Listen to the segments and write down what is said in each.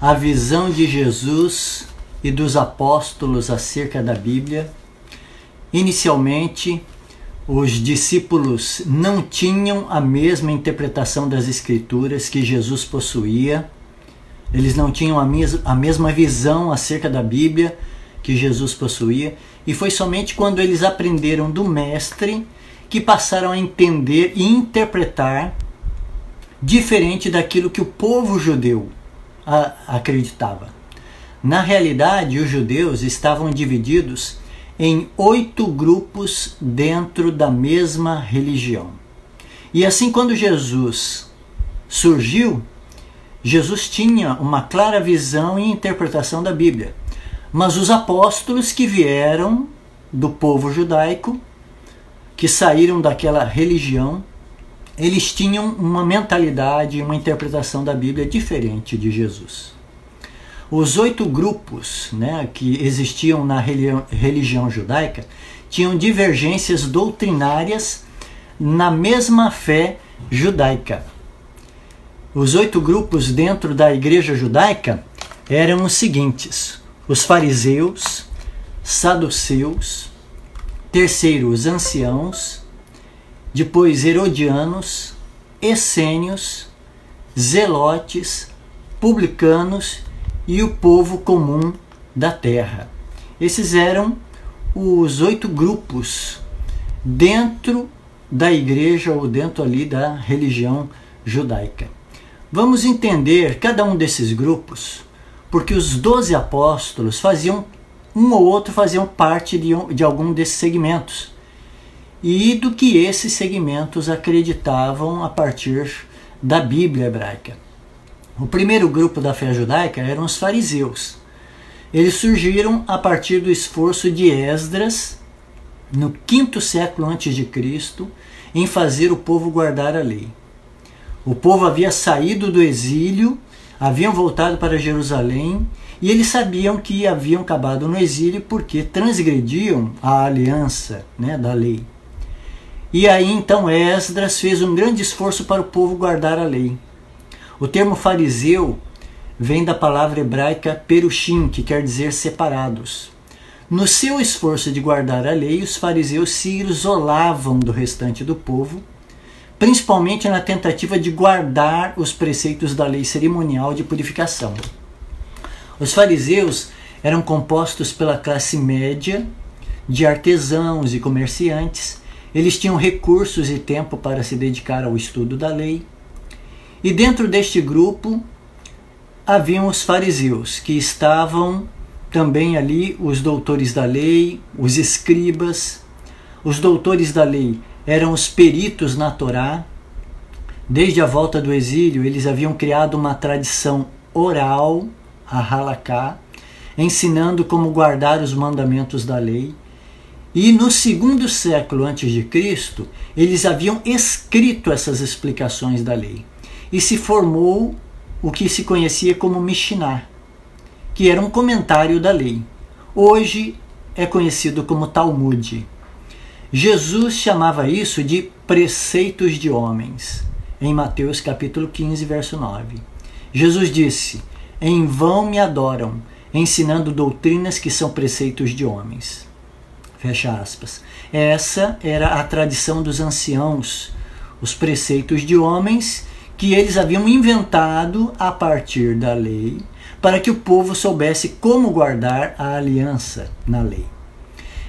a visão de Jesus e dos apóstolos acerca da Bíblia. Inicialmente, os discípulos não tinham a mesma interpretação das Escrituras que Jesus possuía, eles não tinham a, mes a mesma visão acerca da Bíblia que Jesus possuía, e foi somente quando eles aprenderam do Mestre que passaram a entender e interpretar diferente daquilo que o povo judeu acreditava. Na realidade, os judeus estavam divididos em oito grupos dentro da mesma religião. E assim, quando Jesus surgiu, Jesus tinha uma clara visão e interpretação da Bíblia. Mas os apóstolos que vieram do povo judaico, que saíram daquela religião, eles tinham uma mentalidade, uma interpretação da Bíblia diferente de Jesus. Os oito grupos né, que existiam na religião judaica tinham divergências doutrinárias na mesma fé judaica. Os oito grupos dentro da igreja judaica eram os seguintes: os fariseus, saduceus, terceiro, os anciãos, depois herodianos, essênios, zelotes, publicanos e o povo comum da terra. Esses eram os oito grupos dentro da igreja ou dentro ali da religião judaica. Vamos entender cada um desses grupos, porque os doze apóstolos faziam, um ou outro faziam parte de, de algum desses segmentos e do que esses segmentos acreditavam a partir da Bíblia hebraica. O primeiro grupo da fé judaica eram os fariseus. Eles surgiram a partir do esforço de Esdras, no quinto século antes de Cristo, em fazer o povo guardar a lei. O povo havia saído do exílio, haviam voltado para Jerusalém e eles sabiam que haviam acabado no exílio porque transgrediam a aliança né, da lei. E aí então Esdras fez um grande esforço para o povo guardar a lei. O termo fariseu vem da palavra hebraica perushim, que quer dizer separados. No seu esforço de guardar a lei, os fariseus se isolavam do restante do povo, principalmente na tentativa de guardar os preceitos da lei cerimonial de purificação. Os fariseus eram compostos pela classe média, de artesãos e comerciantes, eles tinham recursos e tempo para se dedicar ao estudo da lei. E dentro deste grupo haviam os fariseus, que estavam também ali os doutores da lei, os escribas. Os doutores da lei eram os peritos na Torá. Desde a volta do exílio, eles haviam criado uma tradição oral, a halaká, ensinando como guardar os mandamentos da lei. E no segundo século antes de Cristo, eles haviam escrito essas explicações da lei. E se formou o que se conhecia como Mishnah, que era um comentário da lei. Hoje é conhecido como Talmud. Jesus chamava isso de preceitos de homens, em Mateus capítulo 15, verso 9. Jesus disse: Em vão me adoram, ensinando doutrinas que são preceitos de homens. Fecha aspas. Essa era a tradição dos anciãos, os preceitos de homens que eles haviam inventado a partir da lei, para que o povo soubesse como guardar a aliança na lei.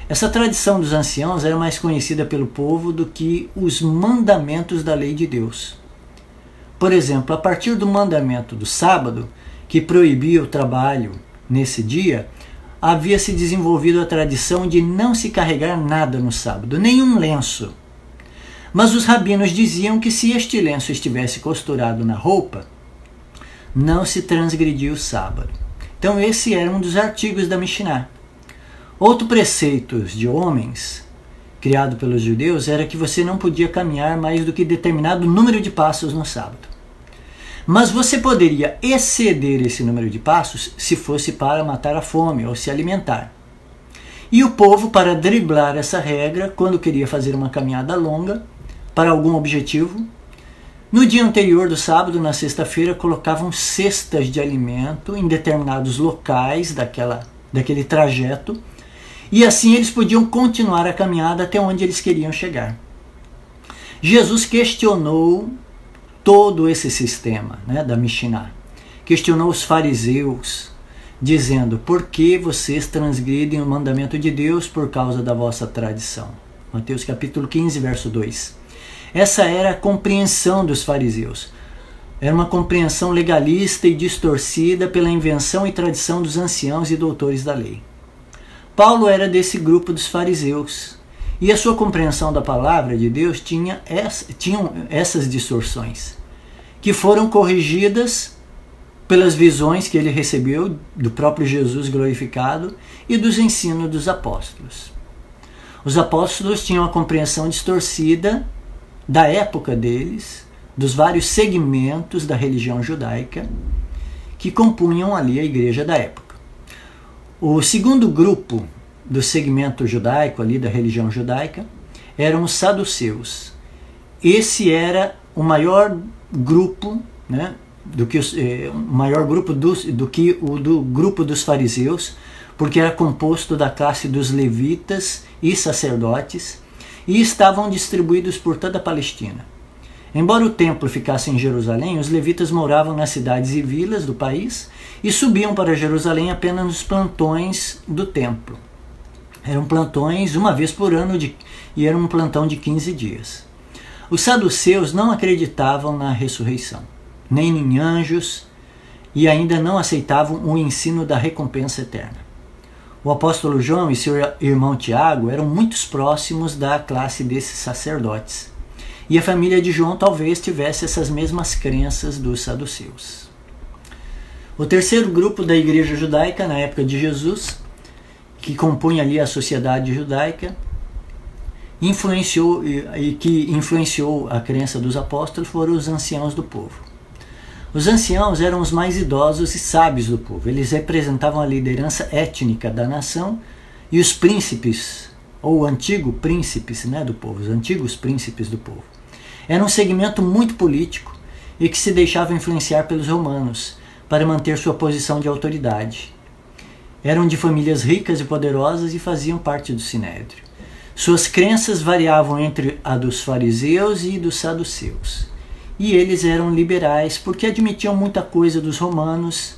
Essa tradição dos anciãos era mais conhecida pelo povo do que os mandamentos da lei de Deus. Por exemplo, a partir do mandamento do sábado, que proibia o trabalho nesse dia, havia se desenvolvido a tradição de não se carregar nada no sábado, nenhum lenço. Mas os rabinos diziam que se este lenço estivesse costurado na roupa, não se transgredia o sábado. Então esse era um dos artigos da Mishnah. Outro preceito de homens, criado pelos judeus, era que você não podia caminhar mais do que determinado número de passos no sábado. Mas você poderia exceder esse número de passos se fosse para matar a fome ou se alimentar. E o povo, para driblar essa regra, quando queria fazer uma caminhada longa para algum objetivo, No dia anterior do sábado, na sexta-feira, colocavam cestas de alimento em determinados locais daquela, daquele trajeto, e assim eles podiam continuar a caminhada até onde eles queriam chegar. Jesus questionou todo esse sistema né, da Mishnah. Questionou os fariseus, dizendo: Por que vocês transgridem o mandamento de Deus por causa da vossa tradição? Mateus capítulo 15, verso 2. Essa era a compreensão dos fariseus. Era uma compreensão legalista e distorcida pela invenção e tradição dos anciãos e doutores da lei. Paulo era desse grupo dos fariseus. E a sua compreensão da palavra de Deus tinha essa, tinham essas distorções, que foram corrigidas pelas visões que ele recebeu do próprio Jesus glorificado e dos ensinos dos apóstolos. Os apóstolos tinham a compreensão distorcida da época deles, dos vários segmentos da religião judaica que compunham ali a igreja da época. O segundo grupo do segmento judaico ali da religião judaica eram os saduceus. Esse era o maior grupo, né, do que os, eh, maior grupo dos, do que o do grupo dos fariseus, porque era composto da classe dos levitas e sacerdotes e estavam distribuídos por toda a Palestina. Embora o templo ficasse em Jerusalém, os levitas moravam nas cidades e vilas do país e subiam para Jerusalém apenas nos plantões do templo. Eram plantões uma vez por ano de, e era um plantão de 15 dias. Os saduceus não acreditavam na ressurreição nem em anjos, e ainda não aceitavam o ensino da recompensa eterna. O apóstolo João e seu irmão Tiago eram muito próximos da classe desses sacerdotes. E a família de João talvez tivesse essas mesmas crenças dos saduceus. O terceiro grupo da igreja judaica na época de Jesus, que compunha ali a sociedade judaica, influenciou e que influenciou a crença dos apóstolos foram os anciãos do povo. Os anciãos eram os mais idosos e sábios do povo. Eles representavam a liderança étnica da nação e os príncipes, ou antigo príncipes né, do povo, os antigos príncipes do povo. Era um segmento muito político e que se deixava influenciar pelos romanos para manter sua posição de autoridade. Eram de famílias ricas e poderosas e faziam parte do sinédrio. Suas crenças variavam entre a dos fariseus e dos saduceus e eles eram liberais porque admitiam muita coisa dos romanos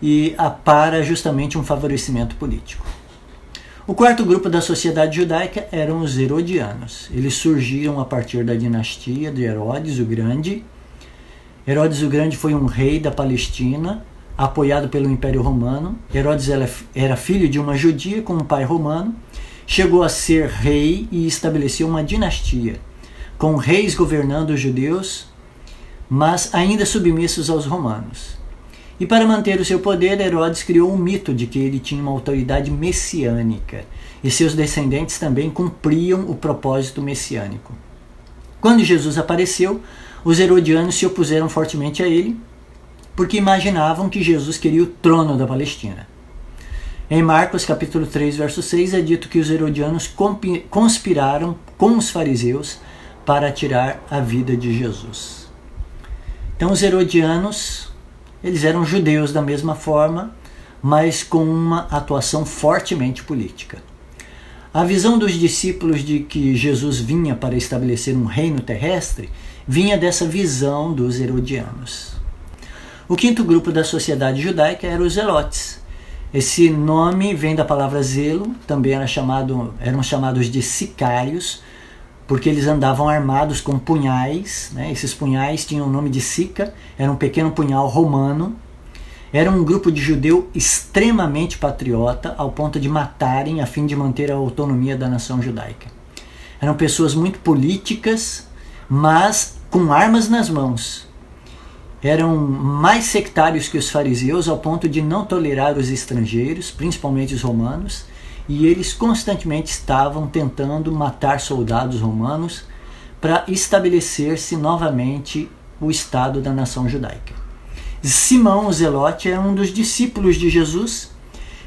e para justamente um favorecimento político. O quarto grupo da sociedade judaica eram os herodianos. Eles surgiram a partir da dinastia de Herodes o Grande. Herodes o Grande foi um rei da Palestina, apoiado pelo Império Romano. Herodes era filho de uma judia com um pai romano. Chegou a ser rei e estabeleceu uma dinastia, com reis governando os judeus mas ainda submissos aos romanos. E para manter o seu poder, Herodes criou um mito de que ele tinha uma autoridade messiânica e seus descendentes também cumpriam o propósito messiânico. Quando Jesus apareceu, os herodianos se opuseram fortemente a ele, porque imaginavam que Jesus queria o trono da Palestina. Em Marcos capítulo 3, verso 6 é dito que os herodianos conspiraram com os fariseus para tirar a vida de Jesus. Então os herodianos, eles eram judeus da mesma forma, mas com uma atuação fortemente política. A visão dos discípulos de que Jesus vinha para estabelecer um reino terrestre vinha dessa visão dos herodianos. O quinto grupo da sociedade judaica era os zelotes. Esse nome vem da palavra zelo, também era chamado, eram chamados de sicários, porque eles andavam armados com punhais. Né? Esses punhais tinham o nome de sica, era um pequeno punhal romano. Era um grupo de judeu extremamente patriota, ao ponto de matarem a fim de manter a autonomia da nação judaica. Eram pessoas muito políticas, mas com armas nas mãos. Eram mais sectários que os fariseus, ao ponto de não tolerar os estrangeiros, principalmente os romanos, e eles constantemente estavam tentando matar soldados romanos para estabelecer-se novamente o Estado da nação judaica. Simão o Zelote era um dos discípulos de Jesus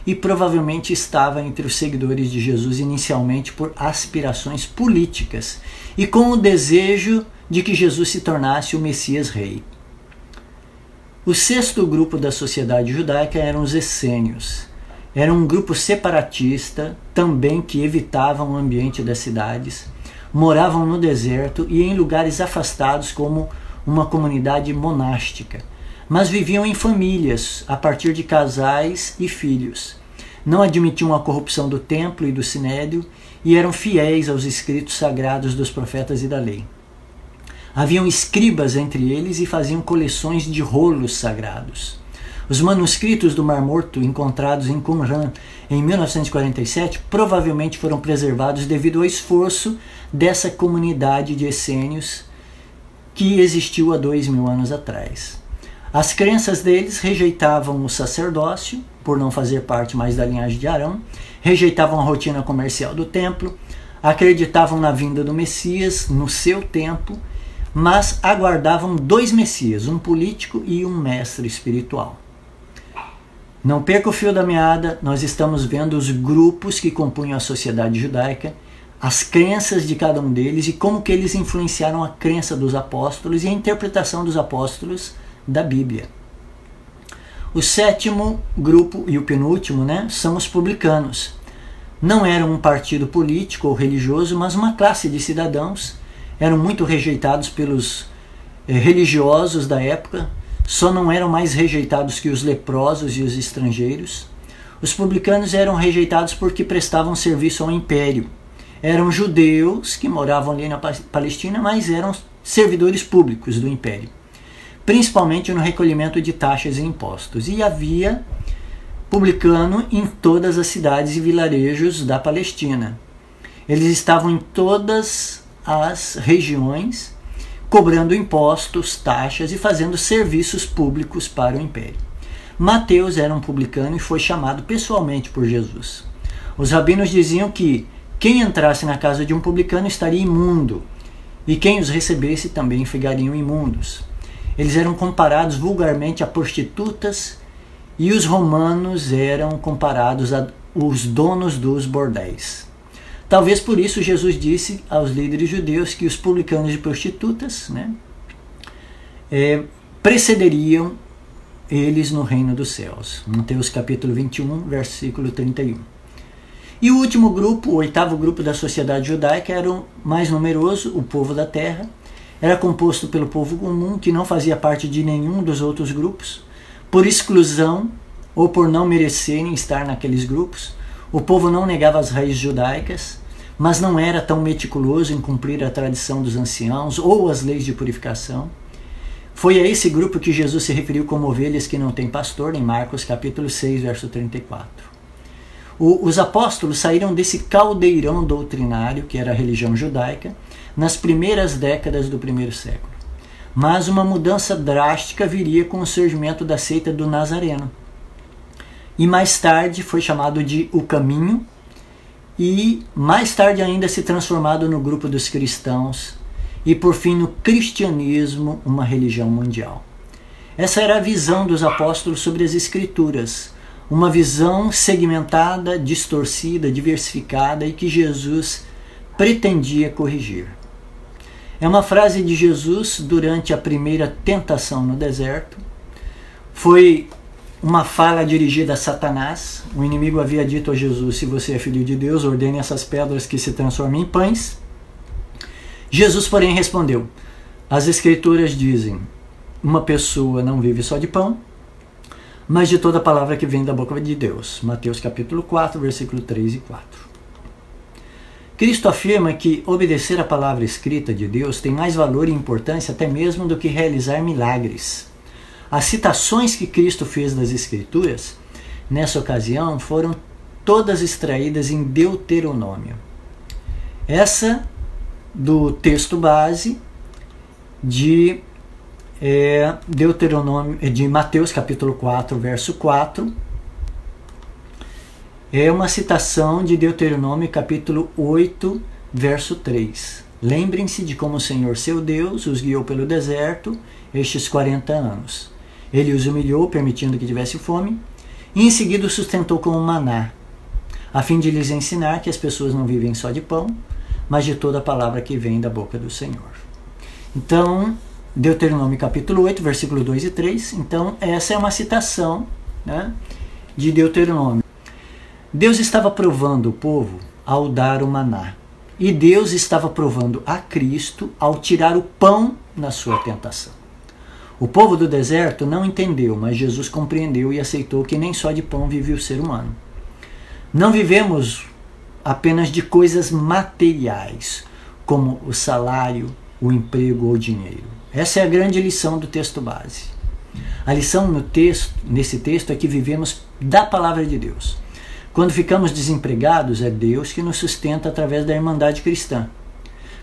e provavelmente estava entre os seguidores de Jesus inicialmente por aspirações políticas e com o desejo de que Jesus se tornasse o Messias Rei. O sexto grupo da sociedade judaica eram os essênios. Era um grupo separatista, também que evitavam o ambiente das cidades, moravam no deserto e em lugares afastados como uma comunidade monástica, mas viviam em famílias, a partir de casais e filhos. Não admitiam a corrupção do templo e do sinédrio e eram fiéis aos escritos sagrados dos profetas e da lei. Haviam escribas entre eles e faziam coleções de rolos sagrados. Os manuscritos do Mar Morto encontrados em Qumran em 1947 provavelmente foram preservados devido ao esforço dessa comunidade de essênios que existiu há dois mil anos atrás. As crenças deles rejeitavam o sacerdócio, por não fazer parte mais da linhagem de Arão, rejeitavam a rotina comercial do templo, acreditavam na vinda do Messias no seu tempo, mas aguardavam dois Messias, um político e um mestre espiritual. Não perca o fio da meada, nós estamos vendo os grupos que compunham a sociedade judaica, as crenças de cada um deles e como que eles influenciaram a crença dos apóstolos e a interpretação dos apóstolos da Bíblia. O sétimo grupo e o penúltimo, né, são os publicanos. Não eram um partido político ou religioso, mas uma classe de cidadãos. Eram muito rejeitados pelos eh, religiosos da época, só não eram mais rejeitados que os leprosos e os estrangeiros. Os publicanos eram rejeitados porque prestavam serviço ao império. Eram judeus que moravam ali na Palestina, mas eram servidores públicos do império principalmente no recolhimento de taxas e impostos. E havia publicano em todas as cidades e vilarejos da Palestina. Eles estavam em todas as regiões cobrando impostos, taxas e fazendo serviços públicos para o império. Mateus era um publicano e foi chamado pessoalmente por Jesus. Os rabinos diziam que quem entrasse na casa de um publicano estaria imundo, e quem os recebesse também ficariam imundos. Eles eram comparados vulgarmente a prostitutas e os romanos eram comparados a os donos dos bordéis. Talvez por isso Jesus disse aos líderes judeus que os publicanos e prostitutas né, é, precederiam eles no reino dos céus. Mateus capítulo 21, versículo 31. E o último grupo, o oitavo grupo da sociedade judaica, era o mais numeroso, o povo da terra, era composto pelo povo comum que não fazia parte de nenhum dos outros grupos, por exclusão ou por não merecerem estar naqueles grupos. O povo não negava as raízes judaicas, mas não era tão meticuloso em cumprir a tradição dos anciãos ou as leis de purificação. Foi a esse grupo que Jesus se referiu como ovelhas que não têm pastor, em Marcos capítulo 6, verso 34. O, os apóstolos saíram desse caldeirão doutrinário, que era a religião judaica, nas primeiras décadas do primeiro século. Mas uma mudança drástica viria com o surgimento da seita do Nazareno. E mais tarde foi chamado de O Caminho, e mais tarde ainda se transformado no grupo dos cristãos, e por fim no cristianismo, uma religião mundial. Essa era a visão dos apóstolos sobre as Escrituras, uma visão segmentada, distorcida, diversificada e que Jesus pretendia corrigir. É uma frase de Jesus durante a primeira tentação no deserto. Foi uma fala dirigida a Satanás. O inimigo havia dito a Jesus: Se você é filho de Deus, ordene essas pedras que se transformem em pães. Jesus, porém, respondeu: As Escrituras dizem: Uma pessoa não vive só de pão, mas de toda palavra que vem da boca de Deus. Mateus capítulo 4, versículo 3 e 4. Cristo afirma que obedecer à palavra escrita de Deus tem mais valor e importância até mesmo do que realizar milagres. As citações que Cristo fez das Escrituras nessa ocasião foram todas extraídas em Deuteronômio. Essa do texto base de é, Deuteronômio de Mateus capítulo 4, verso 4, é uma citação de Deuteronômio capítulo 8, verso 3. Lembrem-se de como o Senhor seu Deus os guiou pelo deserto estes 40 anos. Ele os humilhou, permitindo que tivesse fome, e em seguida os sustentou com um maná, a fim de lhes ensinar que as pessoas não vivem só de pão, mas de toda a palavra que vem da boca do Senhor. Então, Deuteronômio capítulo 8, versículo 2 e 3. Então, essa é uma citação né, de Deuteronômio. Deus estava provando o povo ao dar o maná. E Deus estava provando a Cristo ao tirar o pão na sua tentação. O povo do deserto não entendeu, mas Jesus compreendeu e aceitou que nem só de pão vive o ser humano. Não vivemos apenas de coisas materiais, como o salário, o emprego ou o dinheiro. Essa é a grande lição do texto base. A lição no texto, nesse texto é que vivemos da palavra de Deus. Quando ficamos desempregados, é Deus que nos sustenta através da irmandade cristã.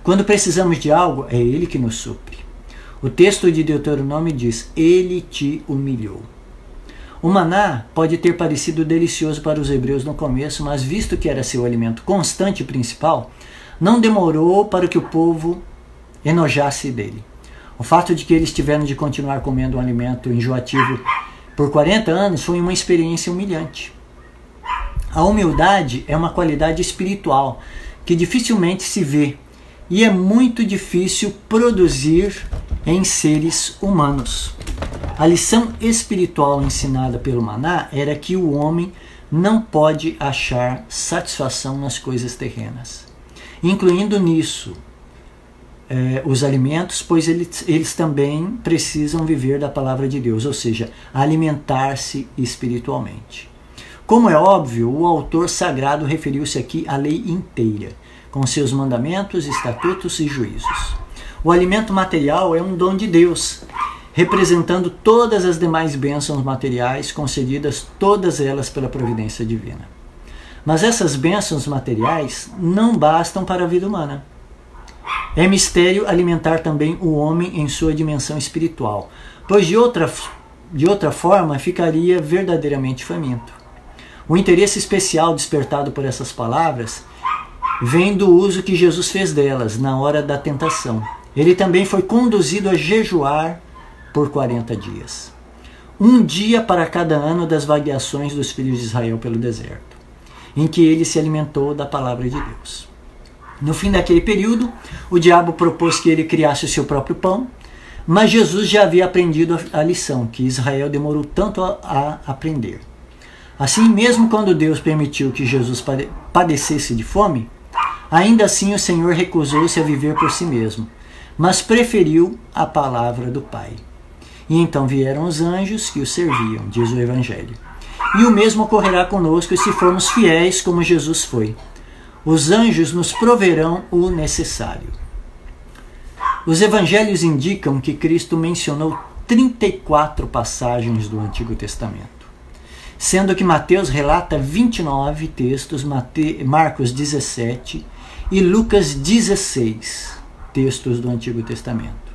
Quando precisamos de algo, é Ele que nos supre. O texto de Deuteronômio diz: Ele te humilhou. O maná pode ter parecido delicioso para os hebreus no começo, mas visto que era seu alimento constante principal, não demorou para que o povo enojasse dele. O fato de que eles tiveram de continuar comendo um alimento enjoativo por 40 anos foi uma experiência humilhante. A humildade é uma qualidade espiritual que dificilmente se vê e é muito difícil produzir em seres humanos. A lição espiritual ensinada pelo Maná era que o homem não pode achar satisfação nas coisas terrenas, incluindo nisso eh, os alimentos, pois eles, eles também precisam viver da palavra de Deus, ou seja, alimentar-se espiritualmente. Como é óbvio, o autor sagrado referiu-se aqui à lei inteira, com seus mandamentos, estatutos e juízos. O alimento material é um dom de Deus, representando todas as demais bênçãos materiais concedidas, todas elas pela providência divina. Mas essas bênçãos materiais não bastam para a vida humana. É mistério alimentar também o homem em sua dimensão espiritual, pois de outra, de outra forma ficaria verdadeiramente faminto. O interesse especial despertado por essas palavras vem do uso que Jesus fez delas na hora da tentação. Ele também foi conduzido a jejuar por 40 dias. Um dia para cada ano das vagueações dos filhos de Israel pelo deserto, em que ele se alimentou da palavra de Deus. No fim daquele período, o diabo propôs que ele criasse o seu próprio pão, mas Jesus já havia aprendido a lição que Israel demorou tanto a, a aprender. Assim, mesmo quando Deus permitiu que Jesus padecesse de fome, ainda assim o Senhor recusou-se a viver por si mesmo, mas preferiu a palavra do Pai. E então vieram os anjos que o serviam, diz o Evangelho. E o mesmo ocorrerá conosco se formos fiéis como Jesus foi os anjos nos proverão o necessário. Os evangelhos indicam que Cristo mencionou 34 passagens do Antigo Testamento, sendo que Mateus relata 29 textos, Marcos 17 e Lucas 16 textos do Antigo Testamento.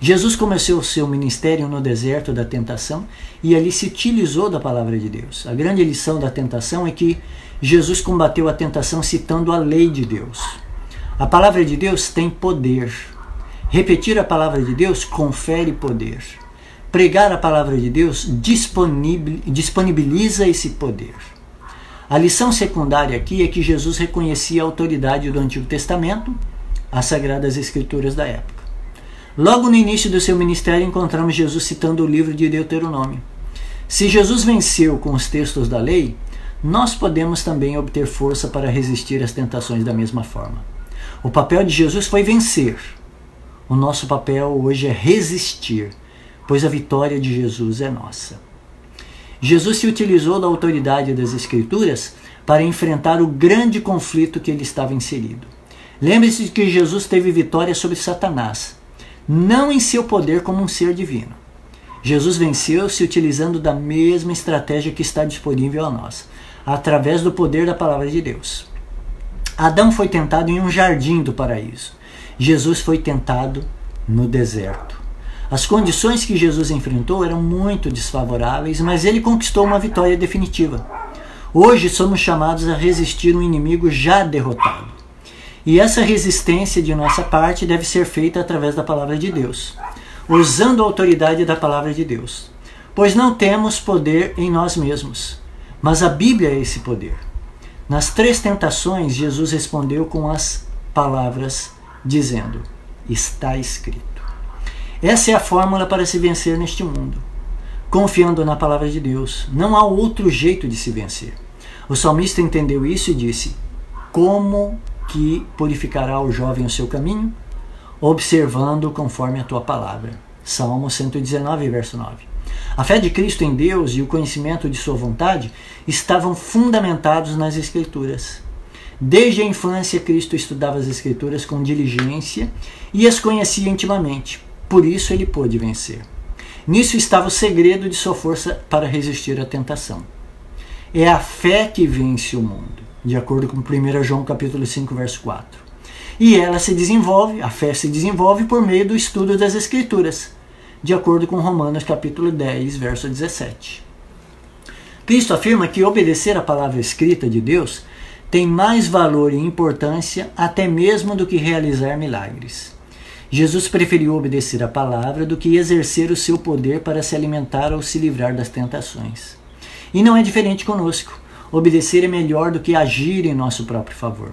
Jesus começou o seu ministério no deserto da tentação e ali se utilizou da palavra de Deus. A grande lição da tentação é que Jesus combateu a tentação citando a lei de Deus. A palavra de Deus tem poder. Repetir a palavra de Deus confere poder. Pregar a palavra de Deus disponibiliza esse poder. A lição secundária aqui é que Jesus reconhecia a autoridade do Antigo Testamento, as Sagradas Escrituras da época. Logo no início do seu ministério, encontramos Jesus citando o livro de Deuteronômio. Se Jesus venceu com os textos da lei, nós podemos também obter força para resistir às tentações da mesma forma. O papel de Jesus foi vencer. O nosso papel hoje é resistir, pois a vitória de Jesus é nossa. Jesus se utilizou da autoridade das Escrituras para enfrentar o grande conflito que ele estava inserido. Lembre-se de que Jesus teve vitória sobre Satanás, não em seu poder como um ser divino. Jesus venceu se utilizando da mesma estratégia que está disponível a nós através do poder da palavra de Deus. Adão foi tentado em um jardim do paraíso. Jesus foi tentado no deserto. As condições que Jesus enfrentou eram muito desfavoráveis, mas ele conquistou uma vitória definitiva. Hoje somos chamados a resistir um inimigo já derrotado. E essa resistência de nossa parte deve ser feita através da palavra de Deus, usando a autoridade da palavra de Deus. Pois não temos poder em nós mesmos. Mas a Bíblia é esse poder. Nas três tentações, Jesus respondeu com as palavras dizendo: Está escrito. Essa é a fórmula para se vencer neste mundo. Confiando na palavra de Deus. Não há outro jeito de se vencer. O salmista entendeu isso e disse: Como que purificará o jovem o seu caminho? Observando conforme a tua palavra. Salmo 119, verso 9. A fé de Cristo em Deus e o conhecimento de Sua vontade estavam fundamentados nas Escrituras. Desde a infância, Cristo estudava as Escrituras com diligência e as conhecia intimamente. Por isso ele pôde vencer. Nisso estava o segredo de sua força para resistir à tentação. É a fé que vence o mundo, de acordo com 1 João capítulo 5, verso 4. E ela se desenvolve, a fé se desenvolve por meio do estudo das Escrituras, de acordo com Romanos capítulo 10, verso 17. Cristo afirma que obedecer à palavra escrita de Deus tem mais valor e importância até mesmo do que realizar milagres. Jesus preferiu obedecer à palavra do que exercer o seu poder para se alimentar ou se livrar das tentações. E não é diferente conosco. Obedecer é melhor do que agir em nosso próprio favor.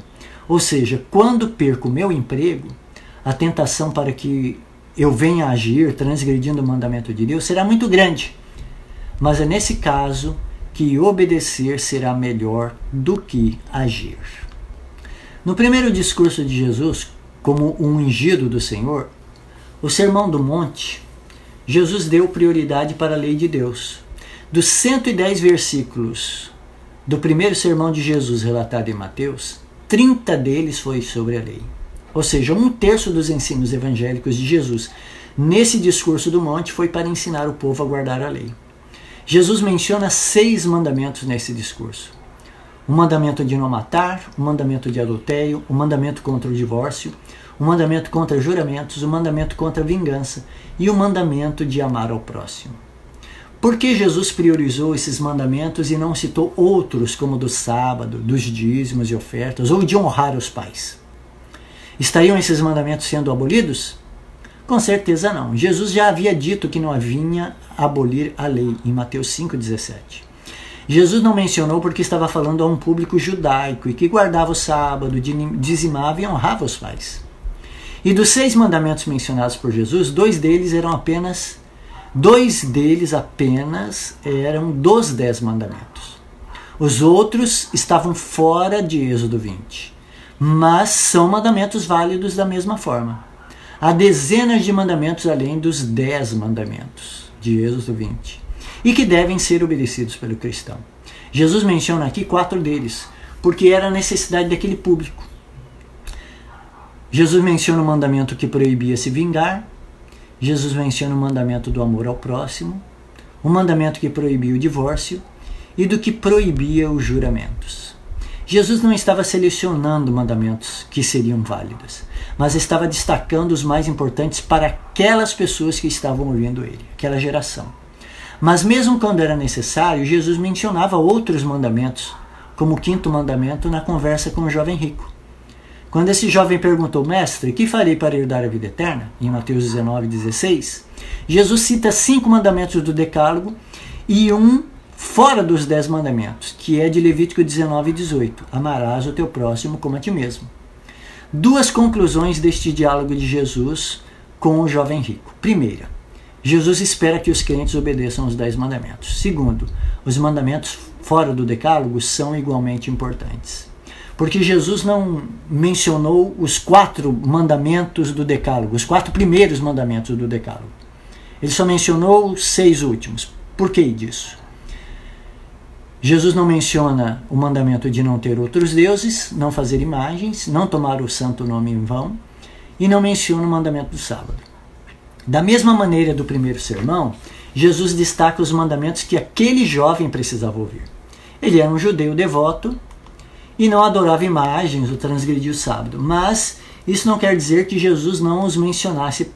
Ou seja, quando perco meu emprego, a tentação para que eu venha agir transgredindo o mandamento de Deus será muito grande. Mas é nesse caso que obedecer será melhor do que agir. No primeiro discurso de Jesus, como um ungido do Senhor, o Sermão do Monte, Jesus deu prioridade para a lei de Deus. Dos 110 versículos do primeiro sermão de Jesus relatado em Mateus, 30 deles foi sobre a lei. Ou seja, um terço dos ensinos evangélicos de Jesus nesse discurso do monte foi para ensinar o povo a guardar a lei. Jesus menciona seis mandamentos nesse discurso: o mandamento de não matar, o mandamento de adultério, o mandamento contra o divórcio, o mandamento contra juramentos, o mandamento contra vingança e o mandamento de amar ao próximo. Por que Jesus priorizou esses mandamentos e não citou outros, como do sábado, dos dízimos e ofertas, ou de honrar os pais? Estariam esses mandamentos sendo abolidos? Com certeza não. Jesus já havia dito que não vinha abolir a lei, em Mateus 5,17. Jesus não mencionou porque estava falando a um público judaico e que guardava o sábado, dizimava e honrava os pais. E dos seis mandamentos mencionados por Jesus, dois deles eram apenas dois deles apenas eram dos dez mandamentos. Os outros estavam fora de Êxodo 20, mas são mandamentos válidos da mesma forma. Há dezenas de mandamentos além dos dez mandamentos de Êxodo 20 e que devem ser obedecidos pelo cristão. Jesus menciona aqui quatro deles, porque era a necessidade daquele público. Jesus menciona o mandamento que proibia se vingar, Jesus menciona o mandamento do amor ao próximo, o mandamento que proibia o divórcio e do que proibia os juramentos. Jesus não estava selecionando mandamentos que seriam válidos mas estava destacando os mais importantes para aquelas pessoas que estavam ouvindo ele, aquela geração. Mas mesmo quando era necessário, Jesus mencionava outros mandamentos, como o quinto mandamento na conversa com o jovem rico. Quando esse jovem perguntou, mestre, que farei para herdar a vida eterna? Em Mateus 19, 16, Jesus cita cinco mandamentos do Decálogo e um fora dos dez mandamentos, que é de Levítico 19, 18: Amarás o teu próximo como a ti mesmo. Duas conclusões deste diálogo de Jesus com o jovem rico. Primeira, Jesus espera que os crentes obedeçam os dez mandamentos. Segundo, os mandamentos fora do decálogo são igualmente importantes. Porque Jesus não mencionou os quatro mandamentos do decálogo, os quatro primeiros mandamentos do decálogo. Ele só mencionou os seis últimos. Por que disso? Jesus não menciona o mandamento de não ter outros deuses, não fazer imagens, não tomar o santo nome em vão, e não menciona o mandamento do sábado. Da mesma maneira do primeiro sermão, Jesus destaca os mandamentos que aquele jovem precisava ouvir. Ele era um judeu devoto e não adorava imagens ou transgredia o sábado, mas isso não quer dizer que Jesus não os mencionasse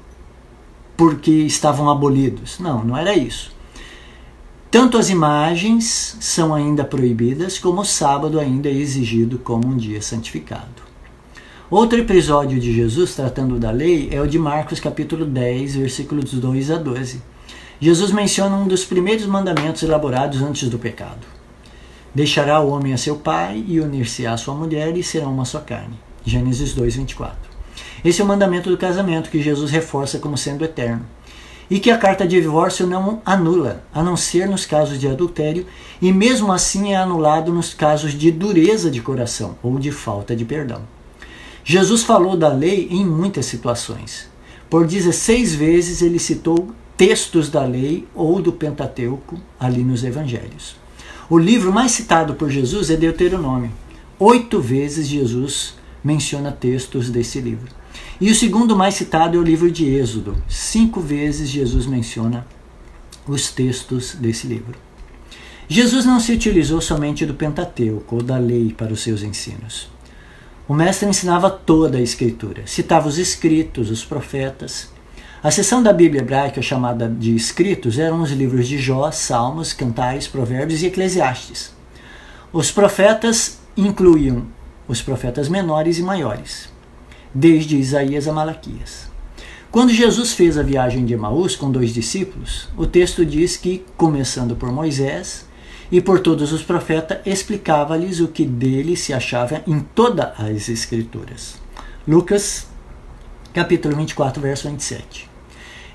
porque estavam abolidos. Não, não era isso. Tanto as imagens são ainda proibidas, como o sábado ainda é exigido como um dia santificado. Outro episódio de Jesus tratando da lei é o de Marcos capítulo 10, versículos 2 a 12. Jesus menciona um dos primeiros mandamentos elaborados antes do pecado. Deixará o homem a seu pai e unir-se à sua mulher e serão uma só carne. Gênesis 2, 24. Esse é o mandamento do casamento que Jesus reforça como sendo eterno. e que a carta de divórcio não anula, a não ser nos casos de adultério, e mesmo assim é anulado nos casos de dureza de coração ou de falta de perdão. Jesus falou da lei em muitas situações. Por 16 vezes ele citou textos da lei ou do Pentateuco ali nos evangelhos. O livro mais citado por Jesus é Deuteronômio. Oito vezes Jesus menciona textos desse livro. E o segundo mais citado é o livro de Êxodo. Cinco vezes Jesus menciona os textos desse livro. Jesus não se utilizou somente do Pentateuco ou da lei para os seus ensinos. O mestre ensinava toda a escritura, citava os escritos, os profetas. A seção da Bíblia hebraica chamada de escritos eram os livros de Jó, Salmos, Cantares, Provérbios e Eclesiastes. Os profetas incluíam os profetas menores e maiores, desde Isaías a Malaquias. Quando Jesus fez a viagem de Emaús com dois discípulos, o texto diz que, começando por Moisés e por todos os profetas, explicava-lhes o que dele se achava em todas as Escrituras. Lucas, capítulo 24, verso 27.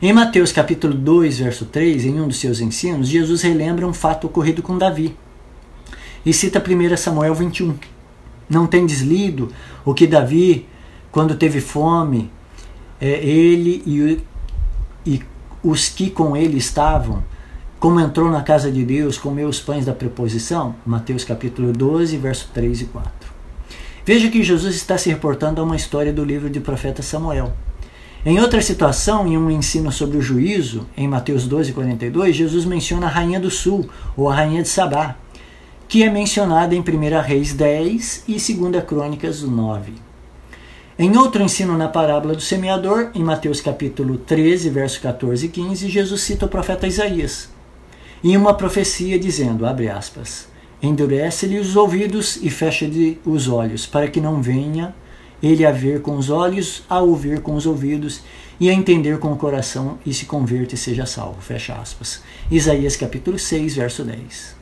Em Mateus capítulo 2, verso 3, em um dos seus ensinos, Jesus relembra um fato ocorrido com Davi e cita 1 Samuel 21 não tem deslido o que Davi, quando teve fome, é, ele e, e os que com ele estavam, como entrou na casa de Deus, comeu os pães da preposição? Mateus capítulo 12, verso 3 e 4. Veja que Jesus está se reportando a uma história do livro de profeta Samuel. Em outra situação, em um ensino sobre o juízo, em Mateus 12, 42, Jesus menciona a rainha do sul, ou a rainha de Sabá, que é mencionada em 1 Reis 10 e 2 Crônicas 9. Em outro ensino na parábola do semeador, em Mateus capítulo 13, verso 14 e 15, Jesus cita o profeta Isaías, em uma profecia dizendo, abre aspas, endurece-lhe os ouvidos e fecha-lhe os olhos, para que não venha ele a ver com os olhos, a ouvir com os ouvidos e a entender com o coração e se converta e seja salvo. Fecha aspas. Isaías capítulo 6, verso 10.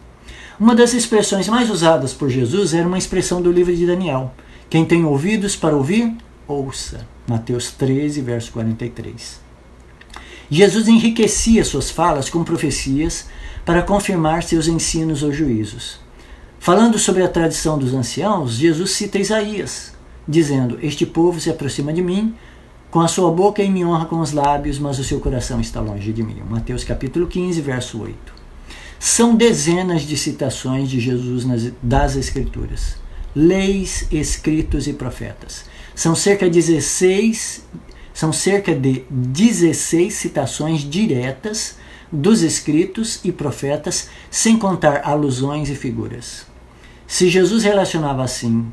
Uma das expressões mais usadas por Jesus era uma expressão do livro de Daniel. Quem tem ouvidos para ouvir, ouça. Mateus 13, verso 43. Jesus enriquecia suas falas com profecias para confirmar seus ensinos ou juízos. Falando sobre a tradição dos anciãos, Jesus cita Isaías, dizendo: Este povo se aproxima de mim, com a sua boca e me honra com os lábios, mas o seu coração está longe de mim. Mateus capítulo 15, verso 8. São dezenas de citações de Jesus nas, das Escrituras, leis, escritos e profetas. São cerca de 16, são cerca de 16 citações diretas dos escritos e profetas, sem contar alusões e figuras. Se Jesus relacionava assim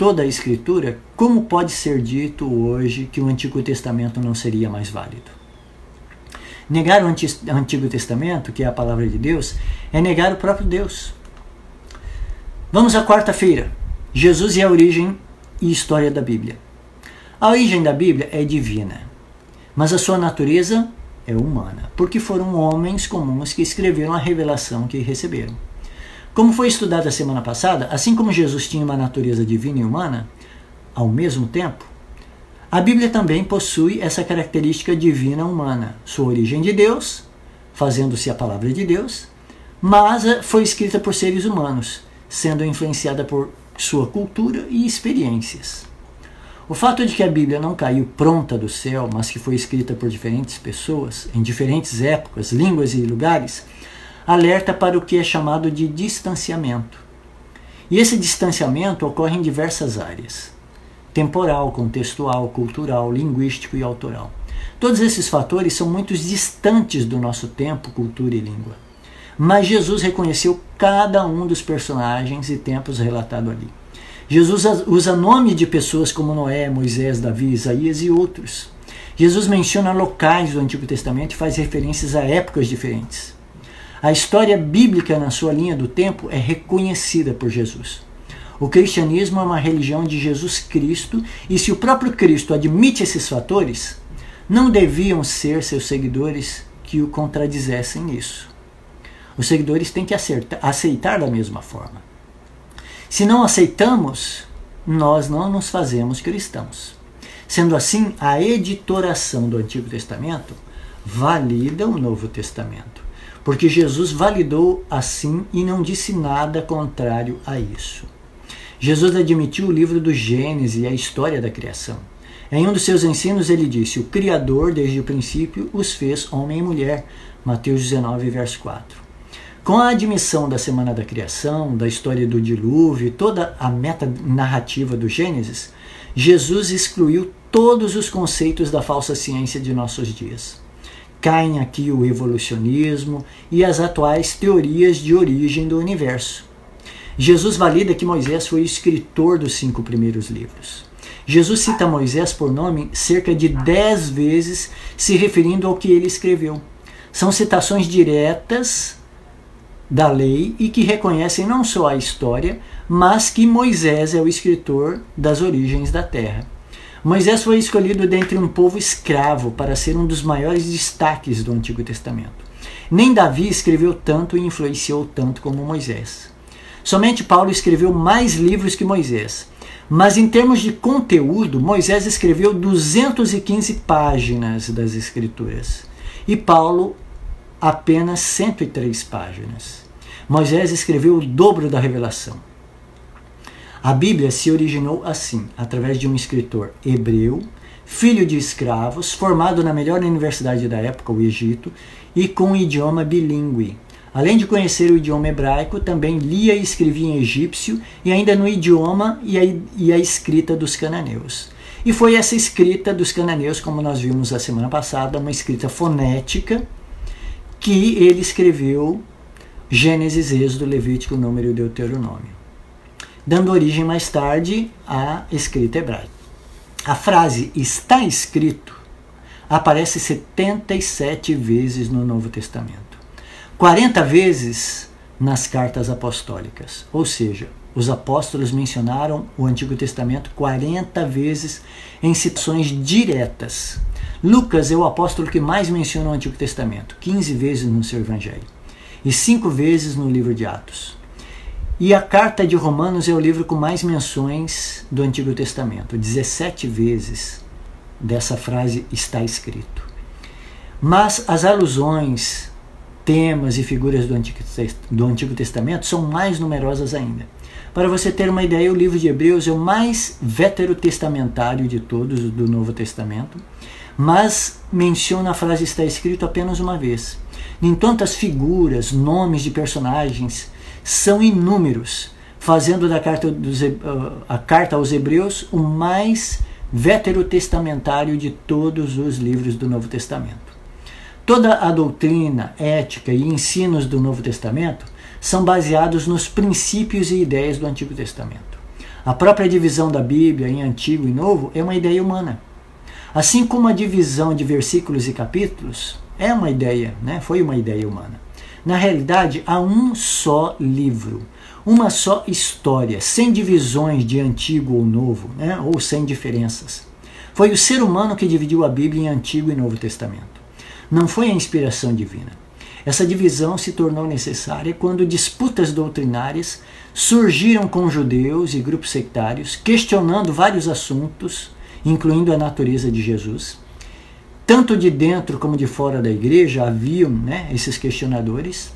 toda a Escritura, como pode ser dito hoje que o Antigo Testamento não seria mais válido? Negar o Antigo Testamento, que é a palavra de Deus, é negar o próprio Deus. Vamos à quarta-feira. Jesus e a origem e história da Bíblia. A origem da Bíblia é divina, mas a sua natureza é humana, porque foram homens comuns que escreveram a revelação que receberam. Como foi estudado a semana passada, assim como Jesus tinha uma natureza divina e humana, ao mesmo tempo, a Bíblia também possui essa característica divina humana, sua origem de Deus, fazendo-se a palavra de Deus, mas eh, foi escrita por seres humanos, sendo influenciada por sua cultura e experiências. O fato de que a Bíblia não caiu pronta do céu, mas que foi escrita por diferentes pessoas, em diferentes épocas, línguas e lugares, alerta para o que é chamado de distanciamento. E esse distanciamento ocorre em diversas áreas temporal, contextual, cultural, linguístico e autoral. Todos esses fatores são muito distantes do nosso tempo, cultura e língua. Mas Jesus reconheceu cada um dos personagens e tempos relatados ali. Jesus usa nome de pessoas como Noé, Moisés, Davi, Isaías e outros. Jesus menciona locais do Antigo Testamento e faz referências a épocas diferentes. A história bíblica na sua linha do tempo é reconhecida por Jesus. O cristianismo é uma religião de Jesus Cristo e se o próprio Cristo admite esses fatores, não deviam ser seus seguidores que o contradizessem nisso. Os seguidores têm que aceitar da mesma forma. Se não aceitamos, nós não nos fazemos cristãos. Sendo assim, a editoração do Antigo Testamento valida o Novo Testamento, porque Jesus validou assim e não disse nada contrário a isso. Jesus admitiu o livro do Gênesis e a história da criação. Em um dos seus ensinos, ele disse: O Criador, desde o princípio, os fez homem e mulher. Mateus 19, verso 4. Com a admissão da Semana da Criação, da história do dilúvio e toda a meta narrativa do Gênesis, Jesus excluiu todos os conceitos da falsa ciência de nossos dias. Caem aqui o evolucionismo e as atuais teorias de origem do universo. Jesus valida que Moisés foi o escritor dos cinco primeiros livros. Jesus cita Moisés por nome cerca de dez vezes, se referindo ao que ele escreveu. São citações diretas da lei e que reconhecem não só a história, mas que Moisés é o escritor das origens da terra. Moisés foi escolhido dentre um povo escravo para ser um dos maiores destaques do Antigo Testamento. Nem Davi escreveu tanto e influenciou tanto como Moisés. Somente Paulo escreveu mais livros que Moisés. Mas em termos de conteúdo, Moisés escreveu 215 páginas das Escrituras e Paulo apenas 103 páginas. Moisés escreveu o dobro da revelação. A Bíblia se originou assim, através de um escritor hebreu, filho de escravos, formado na melhor universidade da época, o Egito, e com um idioma bilíngue. Além de conhecer o idioma hebraico, também lia e escrevia em egípcio e ainda no idioma e a, e a escrita dos cananeus. E foi essa escrita dos cananeus, como nós vimos a semana passada, uma escrita fonética, que ele escreveu Gênesis, Êxodo, Levítico, Número e Deuteronômio, dando origem mais tarde à escrita hebraica. A frase está escrito aparece 77 vezes no Novo Testamento, 40 vezes nas cartas apostólicas, ou seja, os apóstolos mencionaram o Antigo Testamento 40 vezes em situações diretas Lucas é o apóstolo que mais menciona o Antigo Testamento, 15 vezes no seu Evangelho, e 5 vezes no livro de Atos. E a carta de Romanos é o livro com mais menções do Antigo Testamento, 17 vezes dessa frase está escrito. Mas as alusões, temas e figuras do Antigo, Testamento são mais numerosas ainda. Para você ter uma ideia, o livro de Hebreus é o mais veterotestamentário de todos do Novo Testamento mas menciona a frase está escrito apenas uma vez. Enquanto as figuras, nomes de personagens são inúmeros, fazendo da carta dos, a carta aos Hebreus o mais veterotestamentário de todos os livros do Novo Testamento. Toda a doutrina, ética e ensinos do Novo Testamento são baseados nos princípios e ideias do Antigo Testamento. A própria divisão da Bíblia em Antigo e Novo é uma ideia humana. Assim como a divisão de versículos e capítulos é uma ideia, né? foi uma ideia humana. Na realidade, há um só livro, uma só história, sem divisões de antigo ou novo, né? ou sem diferenças. Foi o ser humano que dividiu a Bíblia em Antigo e Novo Testamento. Não foi a inspiração divina. Essa divisão se tornou necessária quando disputas doutrinárias surgiram com judeus e grupos sectários, questionando vários assuntos incluindo a natureza de Jesus. Tanto de dentro como de fora da igreja haviam né, esses questionadores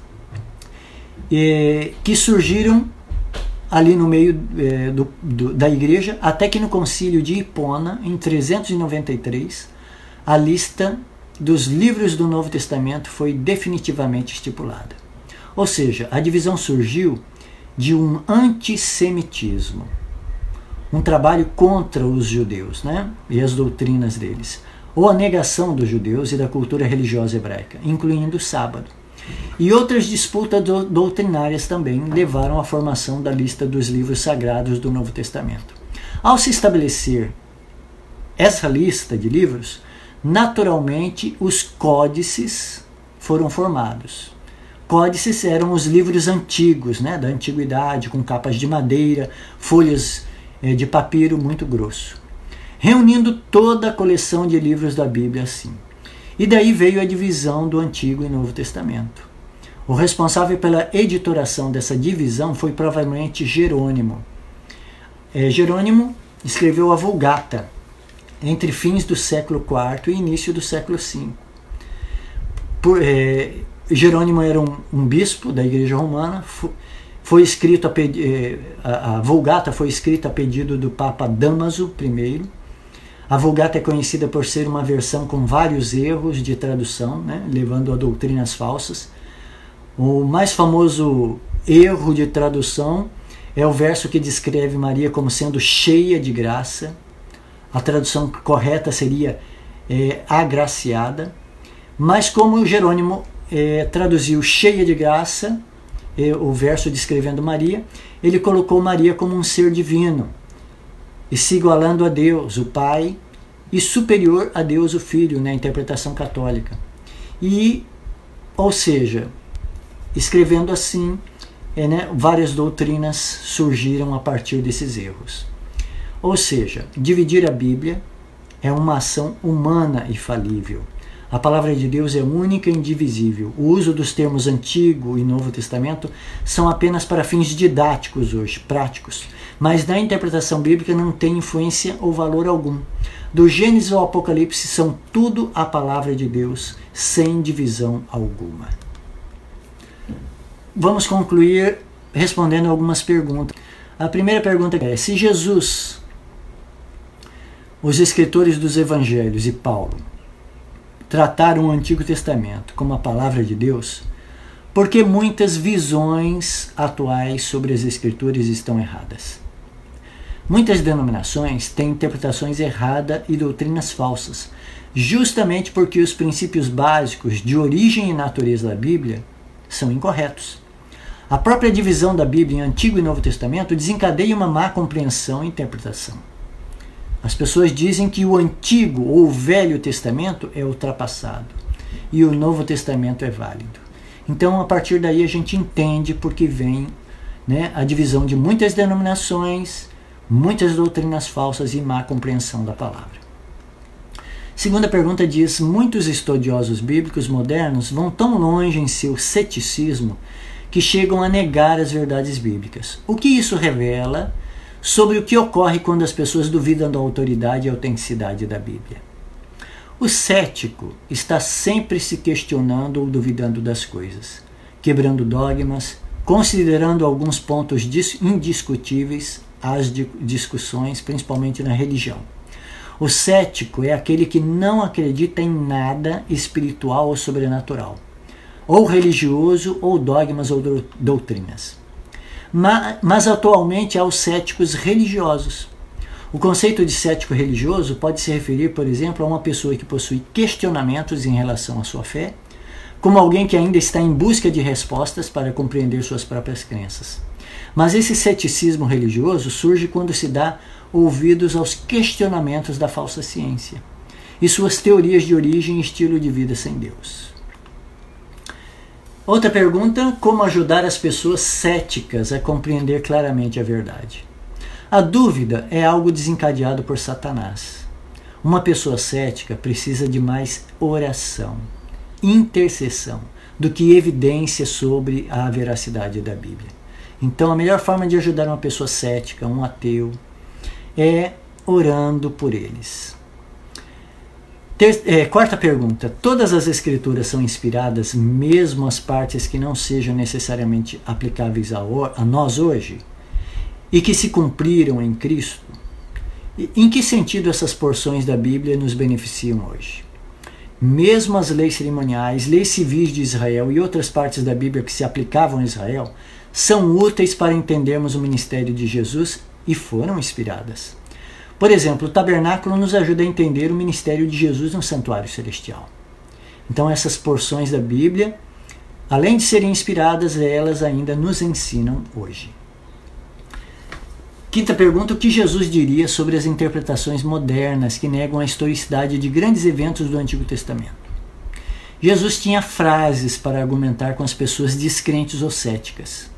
que surgiram ali no meio é, do, do, da igreja, até que no concílio de Hipona, em 393, a lista dos livros do Novo Testamento foi definitivamente estipulada. Ou seja, a divisão surgiu de um antissemitismo um trabalho contra os judeus né, e as doutrinas deles, ou a negação dos judeus e da cultura religiosa hebraica, incluindo o sábado. E outras disputas doutrinárias também levaram à formação da lista dos livros sagrados do Novo Testamento. Ao se estabelecer essa lista de livros, naturalmente os códices foram formados. Códices eram os livros antigos, né, da antiguidade, com capas de madeira, folhas é, de papiro muito grosso, reunindo toda a coleção de livros da Bíblia assim. E daí veio a divisão do Antigo e Novo Testamento. O responsável pela editoração dessa divisão foi provavelmente Jerônimo. É, Jerônimo escreveu a Vulgata entre fins do século IV e início do século V. por, é, Jerônimo era um, um, bispo da Igreja Romana, foi, foi escrito a, é, a, a, Vulgata foi escrita a pedido do Papa Damaso I. A Vulgata é conhecida por ser uma versão com vários erros de tradução, né, levando a doutrinas falsas. O mais famoso erro de tradução é o verso que descreve Maria como sendo cheia de graça. A tradução correta seria é, agraciada. Mas como Jerônimo é, traduziu cheia de graça, é, o verso descrevendo Maria, ele colocou Maria como um ser divino, e se igualando a Deus, o Pai, e superior a Deus, o Filho, na interpretação católica. E, ou seja, escrevendo assim, é, né, várias doutrinas surgiram a partir desses erros. Ou seja, dividir a Bíblia é uma ação humana e falível. A palavra de Deus é única e indivisível. O uso dos termos Antigo e Novo Testamento são apenas para fins didáticos hoje, práticos, mas na interpretação bíblica não tem influência ou valor algum. Do Gênesis ao Apocalipse são tudo a palavra de Deus, sem divisão alguma. Vamos concluir respondendo algumas perguntas. A primeira pergunta é: se Jesus, os escritores dos evangelhos e Paulo trataram o Antigo Testamento como a palavra de Deus, porque muitas visões atuais sobre as Escrituras estão erradas. Muitas denominações têm interpretações erradas e doutrinas falsas, justamente porque os princípios básicos de origem e natureza da Bíblia são incorretos. A própria divisão da Bíblia em Antigo e Novo Testamento desencadeia uma má compreensão e interpretação. As pessoas dizem que o Antigo ou o Velho Testamento é ultrapassado e o Novo Testamento é válido. Então, a partir daí, a gente entende porque vem né, a divisão de muitas denominações, muitas doutrinas falsas e má compreensão da palavra. Segunda pergunta diz: muitos estudiosos bíblicos modernos vão tão longe em seu ceticismo que chegam a negar as verdades bíblicas. O que isso revela sobre o que ocorre quando as pessoas duvidam da autoridade e autenticidade da Bíblia. O cético está sempre se questionando ou duvidando das coisas, quebrando dogmas, considerando alguns pontos indiscutíveis às discussões, principalmente na religião. O cético é aquele que não acredita em nada espiritual ou sobrenatural, ou religioso, ou dogmas ou doutrinas mas, atualmente há os céticos religiosos. O conceito de cético religioso pode se referir, por exemplo, a uma pessoa que possui questionamentos em relação à sua fé, como alguém que ainda está em busca de respostas para compreender suas próprias crenças. Mas esse ceticismo religioso surge quando se dá ouvidos aos questionamentos da falsa ciência e suas teorias de origem e estilo de vida sem Deus. Outra pergunta: como ajudar as pessoas céticas a compreender claramente a verdade? A dúvida é algo desencadeado por Satanás. Uma pessoa cética precisa de mais oração, intercessão, do que evidência sobre a veracidade da Bíblia. Então, a melhor forma de ajudar uma pessoa cética, um ateu, é orando por eles. Ter, é, quarta pergunta: Todas as escrituras são inspiradas, mesmo as partes que não sejam necessariamente aplicáveis a, a nós hoje? E que se cumpriram em Cristo? Em que sentido essas porções da Bíblia nos beneficiam hoje? Mesmo as leis cerimoniais, leis civis de Israel e outras partes da Bíblia que se aplicavam a Israel são úteis para entendermos o ministério de Jesus e foram inspiradas. Por exemplo, o tabernáculo nos ajuda a entender o ministério de Jesus no santuário celestial. Então, essas porções da Bíblia, além de serem inspiradas, elas ainda nos ensinam hoje. Quinta pergunta: o que Jesus diria sobre as interpretações modernas que negam a historicidade de grandes eventos do Antigo Testamento? Jesus tinha frases para argumentar com as pessoas descrentes ou céticas.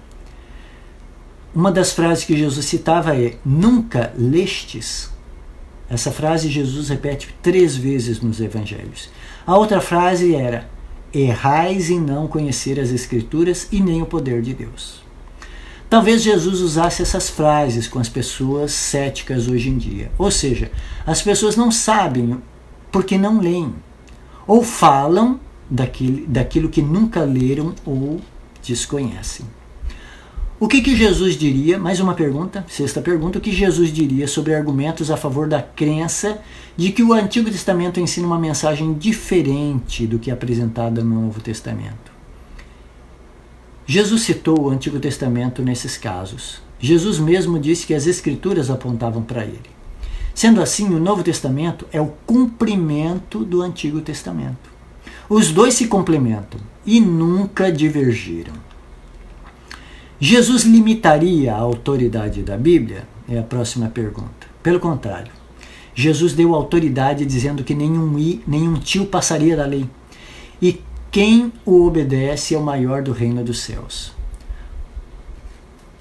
Uma das frases que Jesus citava é: Nunca lestes? Essa frase Jesus repete três vezes nos evangelhos. A outra frase era: Errais em não conhecer as Escrituras e nem o poder de Deus. Talvez Jesus usasse essas frases com as pessoas céticas hoje em dia. Ou seja, as pessoas não sabem porque não leem. Ou falam daquilo, daquilo que nunca leram ou desconhecem. O que, que Jesus diria? Mais uma pergunta, sexta pergunta. O que Jesus diria sobre argumentos a favor da crença de que o Antigo Testamento ensina uma mensagem diferente do que é apresentada no Novo Testamento? Jesus citou o Antigo Testamento nesses casos. Jesus mesmo disse que as Escrituras apontavam para ele. Sendo assim, o Novo Testamento é o cumprimento do Antigo Testamento. Os dois se complementam e nunca divergiram. Jesus limitaria a autoridade da Bíblia? É a próxima pergunta. Pelo contrário, Jesus deu autoridade dizendo que nenhum, i, nenhum tio passaria da lei. E quem o obedece é o maior do reino dos céus.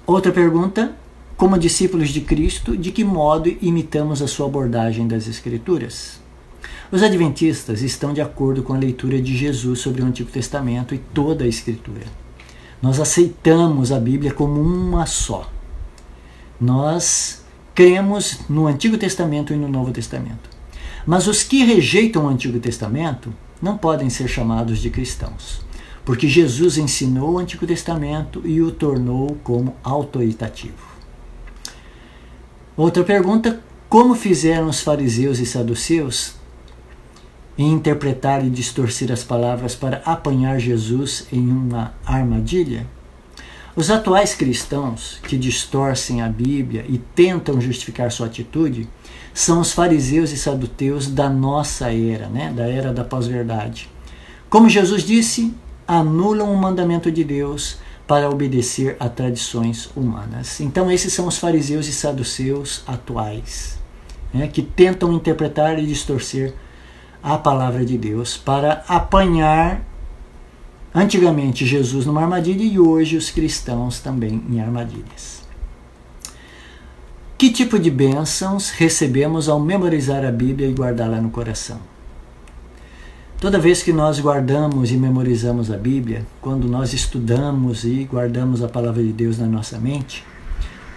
Outra pergunta: como discípulos de Cristo, de que modo imitamos a sua abordagem das Escrituras? Os adventistas estão de acordo com a leitura de Jesus sobre o Antigo Testamento e toda a Escritura. Nós aceitamos a Bíblia como uma só. Nós cremos no Antigo Testamento e no Novo Testamento. Mas os que rejeitam o Antigo Testamento não podem ser chamados de cristãos, porque Jesus ensinou o Antigo Testamento e o tornou como autoritativo. Outra pergunta: como fizeram os fariseus e saduceus em interpretar e distorcer as palavras para apanhar Jesus em uma armadilha? Os atuais cristãos que distorcem a Bíblia e tentam justificar sua atitude são os fariseus e saduteus da nossa era, né? da era da pós-verdade. Como Jesus disse, anulam o mandamento de Deus para obedecer a tradições humanas. Então, esses são os fariseus e saduceus atuais, né? que tentam interpretar e distorcer a palavra de Deus para apanhar antigamente Jesus numa armadilha e hoje os cristãos também em armadilhas. Que tipo de bênçãos recebemos ao memorizar a Bíblia e guardá-la no coração? Toda vez que nós guardamos e memorizamos a Bíblia, quando nós estudamos e guardamos a palavra de Deus na nossa mente,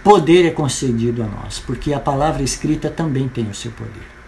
poder é concedido a nós, porque a palavra escrita também tem o seu poder.